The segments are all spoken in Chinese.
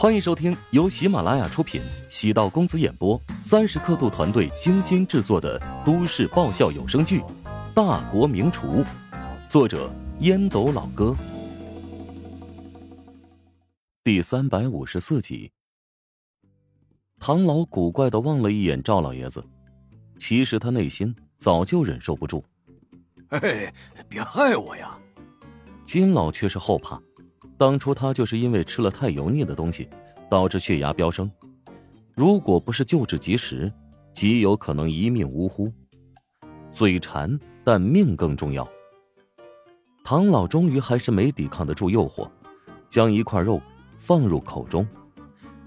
欢迎收听由喜马拉雅出品、喜道公子演播、三十刻度团队精心制作的都市爆笑有声剧《大国名厨》，作者烟斗老哥，第三百五十四集。唐老古怪的望了一眼赵老爷子，其实他内心早就忍受不住。嘿，别害我呀！金老却是后怕。当初他就是因为吃了太油腻的东西，导致血压飙升。如果不是救治及时，极有可能一命呜呼。嘴馋，但命更重要。唐老终于还是没抵抗得住诱惑，将一块肉放入口中。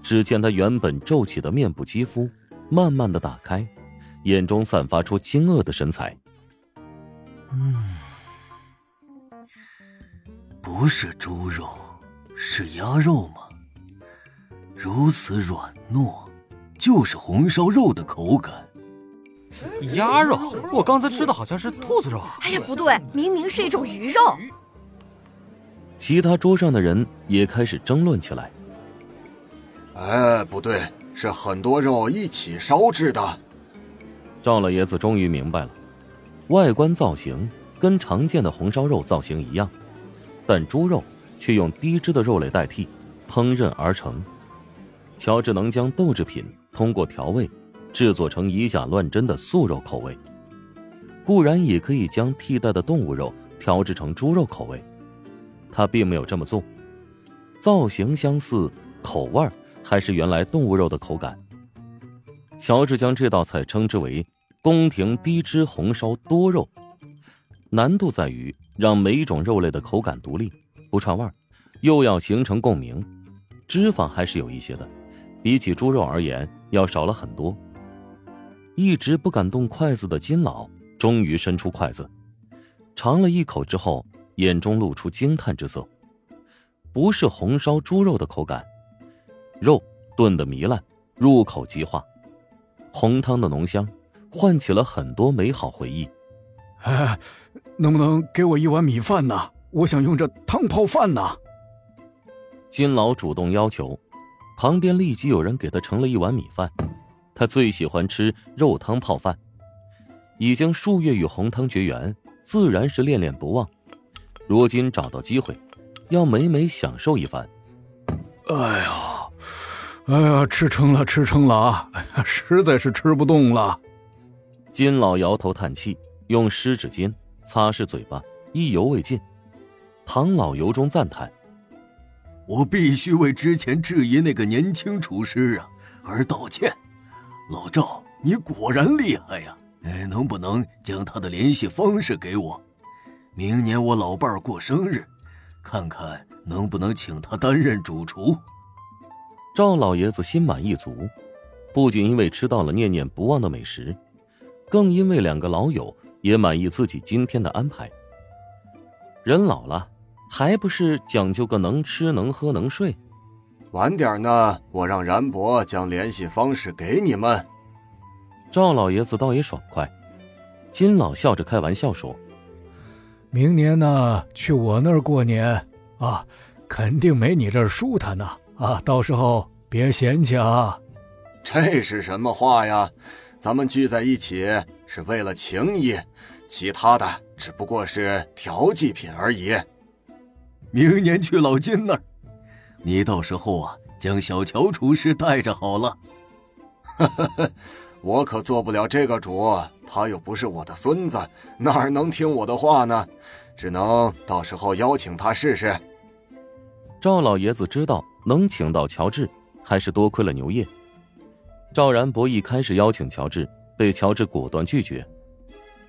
只见他原本皱起的面部肌肤慢慢的打开，眼中散发出惊愕的神采。嗯，不是猪肉。是鸭肉吗？如此软糯，就是红烧肉的口感。鸭肉，我刚才吃的好像是兔子肉。哎呀，不对，明明是一种鱼肉。其他桌上的人也开始争论起来。哎，不对，是很多肉一起烧制的。赵老爷子终于明白了，外观造型跟常见的红烧肉造型一样，但猪肉。却用低脂的肉类代替，烹饪而成。乔治能将豆制品通过调味制作成以假乱真的素肉口味，固然也可以将替代的动物肉调制成猪肉口味。他并没有这么做，造型相似，口味还是原来动物肉的口感。乔治将这道菜称之为“宫廷低脂红烧多肉”，难度在于让每一种肉类的口感独立。不串味，又要形成共鸣，脂肪还是有一些的，比起猪肉而言要少了很多。一直不敢动筷子的金老终于伸出筷子，尝了一口之后，眼中露出惊叹之色。不是红烧猪肉的口感，肉炖得糜烂，入口即化，红汤的浓香唤起了很多美好回忆。哎，能不能给我一碗米饭呢？我想用这汤泡饭呢。金老主动要求，旁边立即有人给他盛了一碗米饭。他最喜欢吃肉汤泡饭，已经数月与红汤绝缘，自然是恋恋不忘。如今找到机会，要美美享受一番。哎呀，哎呀，吃撑了，吃撑了啊！哎呀，实在是吃不动了。金老摇头叹气，用湿纸巾擦拭嘴巴，意犹未尽。唐老由衷赞叹：“我必须为之前质疑那个年轻厨师啊而道歉。老赵，你果然厉害呀！哎，能不能将他的联系方式给我？明年我老伴儿过生日，看看能不能请他担任主厨。”赵老爷子心满意足，不仅因为吃到了念念不忘的美食，更因为两个老友也满意自己今天的安排。人老了。还不是讲究个能吃能喝能睡。晚点呢，我让然博将联系方式给你们。赵老爷子倒也爽快。金老笑着开玩笑说：“明年呢，去我那儿过年啊，肯定没你这儿舒坦呢啊！到时候别嫌弃啊。”这是什么话呀？咱们聚在一起是为了情谊，其他的只不过是调剂品而已。明年去老金那儿，你到时候啊，将小乔厨师带着好了。我可做不了这个主，他又不是我的孙子，哪能听我的话呢？只能到时候邀请他试试。赵老爷子知道能请到乔治，还是多亏了牛业。赵然博一开始邀请乔治，被乔治果断拒绝。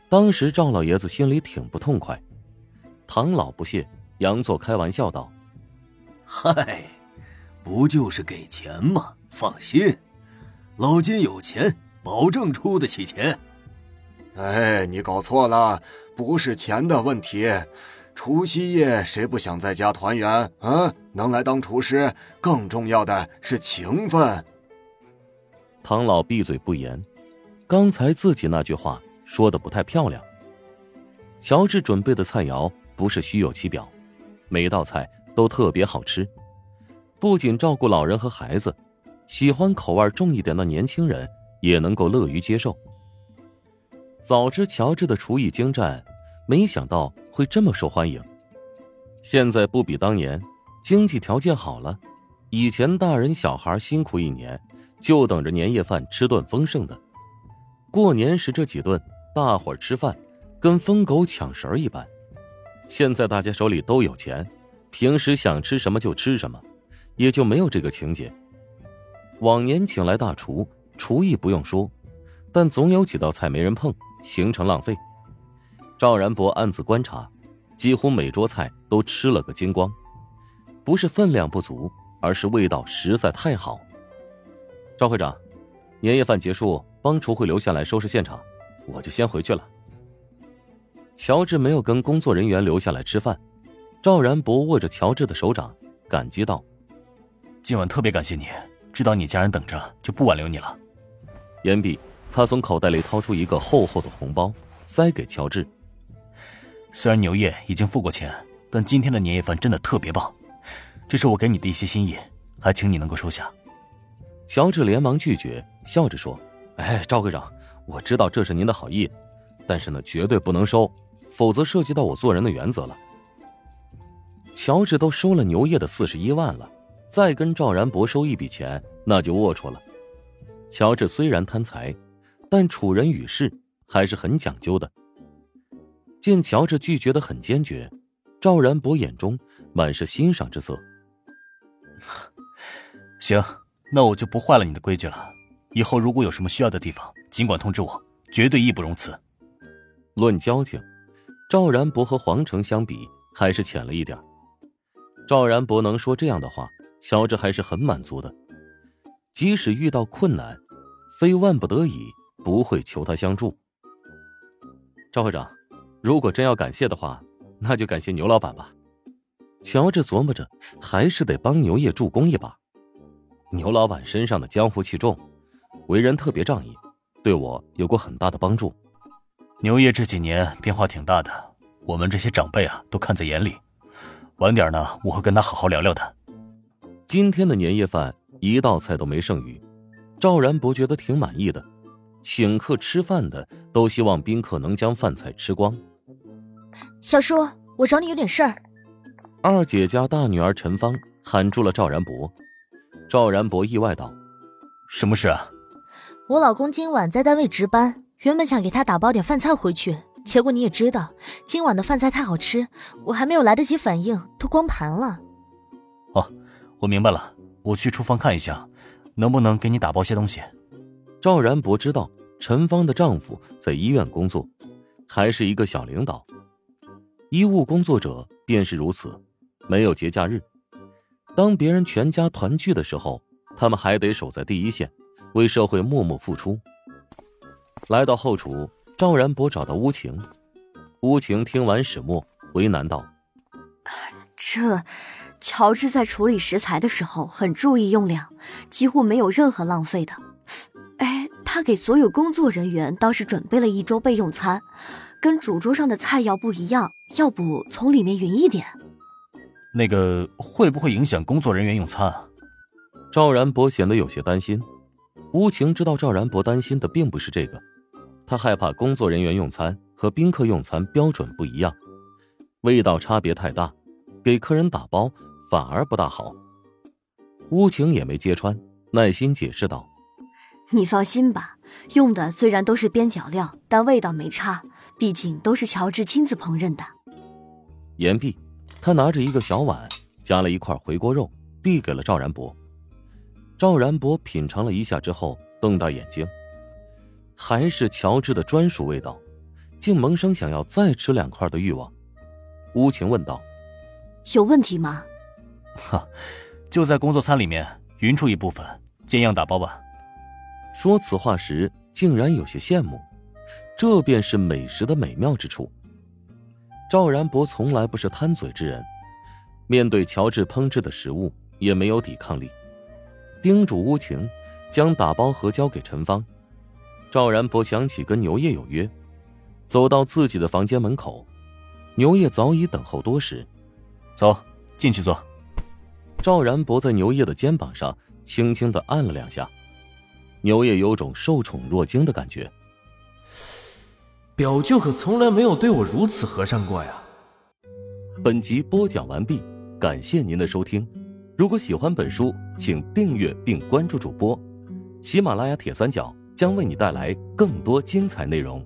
当时赵老爷子心里挺不痛快，唐老不屑。杨作开玩笑道：“嗨，不就是给钱吗？放心，老金有钱，保证出得起钱。”哎，你搞错了，不是钱的问题。除夕夜谁不想在家团圆？啊，能来当厨师，更重要的是情分。唐老闭嘴不言，刚才自己那句话说的不太漂亮。乔治准备的菜肴不是虚有其表。每道菜都特别好吃，不仅照顾老人和孩子，喜欢口味重一点的年轻人也能够乐于接受。早知乔治的厨艺精湛，没想到会这么受欢迎。现在不比当年，经济条件好了。以前大人小孩辛苦一年，就等着年夜饭吃顿丰盛的。过年时这几顿，大伙吃饭跟疯狗抢食一般。现在大家手里都有钱，平时想吃什么就吃什么，也就没有这个情节。往年请来大厨，厨艺不用说，但总有几道菜没人碰，形成浪费。赵然博暗自观察，几乎每桌菜都吃了个精光，不是分量不足。而是味道实在太好。赵会长，年夜饭结束，帮厨会留下来收拾现场，我就先回去了。乔治没有跟工作人员留下来吃饭，赵然博握着乔治的手掌，感激道：“今晚特别感谢你，知道你家人等着，就不挽留你了。”言毕，他从口袋里掏出一个厚厚的红包，塞给乔治。虽然牛业已经付过钱，但今天的年夜饭真的特别棒。这是我给你的一些心意，还请你能够收下。乔治连忙拒绝，笑着说：“哎，赵会长，我知道这是您的好意，但是呢，绝对不能收，否则涉及到我做人的原则了。”乔治都收了牛业的四十一万了，再跟赵然博收一笔钱，那就龌龊了。乔治虽然贪财，但处人与事还是很讲究的。见乔治拒绝的很坚决，赵然博眼中满是欣赏之色。行，那我就不坏了你的规矩了。以后如果有什么需要的地方，尽管通知我，绝对义不容辞。论交情，赵然博和黄成相比还是浅了一点。赵然博能说这样的话，乔治还是很满足的。即使遇到困难，非万不得已不会求他相助。赵会长，如果真要感谢的话，那就感谢牛老板吧。乔治琢磨着，还是得帮牛业助攻一把。牛老板身上的江湖气重，为人特别仗义，对我有过很大的帮助。牛爷这几年变化挺大的，我们这些长辈啊都看在眼里。晚点呢，我会跟他好好聊聊的。今天的年夜饭一道菜都没剩余，赵然博觉得挺满意的。请客吃饭的都希望宾客能将饭菜吃光。小叔，我找你有点事儿。二姐家大女儿陈芳喊住了赵然博，赵然博意外道：“什么事啊？”我老公今晚在单位值班，原本想给他打包点饭菜回去，结果你也知道，今晚的饭菜太好吃，我还没有来得及反应，都光盘了。哦，我明白了，我去厨房看一下，能不能给你打包些东西。赵然博知道陈芳的丈夫在医院工作，还是一个小领导，医务工作者便是如此。没有节假日，当别人全家团聚的时候，他们还得守在第一线，为社会默默付出。来到后厨，赵然博找到乌晴，乌晴听完始末，为难道：“这，乔治在处理食材的时候很注意用量，几乎没有任何浪费的。哎，他给所有工作人员倒是准备了一周备用餐，跟主桌上的菜肴不一样，要不从里面匀一点。”那个会不会影响工作人员用餐啊？赵然博显得有些担心。乌晴知道赵然博担心的并不是这个，他害怕工作人员用餐和宾客用餐标准不一样，味道差别太大，给客人打包反而不大好。乌晴也没揭穿，耐心解释道：“你放心吧，用的虽然都是边角料，但味道没差，毕竟都是乔治亲自烹饪的。”言毕。他拿着一个小碗，夹了一块回锅肉，递给了赵然博。赵然博品尝了一下之后，瞪大眼睛，还是乔治的专属味道，竟萌生想要再吃两块的欲望。乌晴问道：“有问题吗？”“哈，就在工作餐里面匀出一部分，见样打包吧。”说此话时，竟然有些羡慕，这便是美食的美妙之处。赵然博从来不是贪嘴之人，面对乔治烹制的食物也没有抵抗力，叮嘱乌晴将打包盒交给陈芳。赵然博想起跟牛业有约，走到自己的房间门口，牛业早已等候多时。走进去坐。赵然博在牛叶的肩膀上，轻轻的按了两下。牛叶有种受宠若惊的感觉。表舅可从来没有对我如此和善过呀。本集播讲完毕，感谢您的收听。如果喜欢本书，请订阅并关注主播。喜马拉雅铁三角将为你带来更多精彩内容。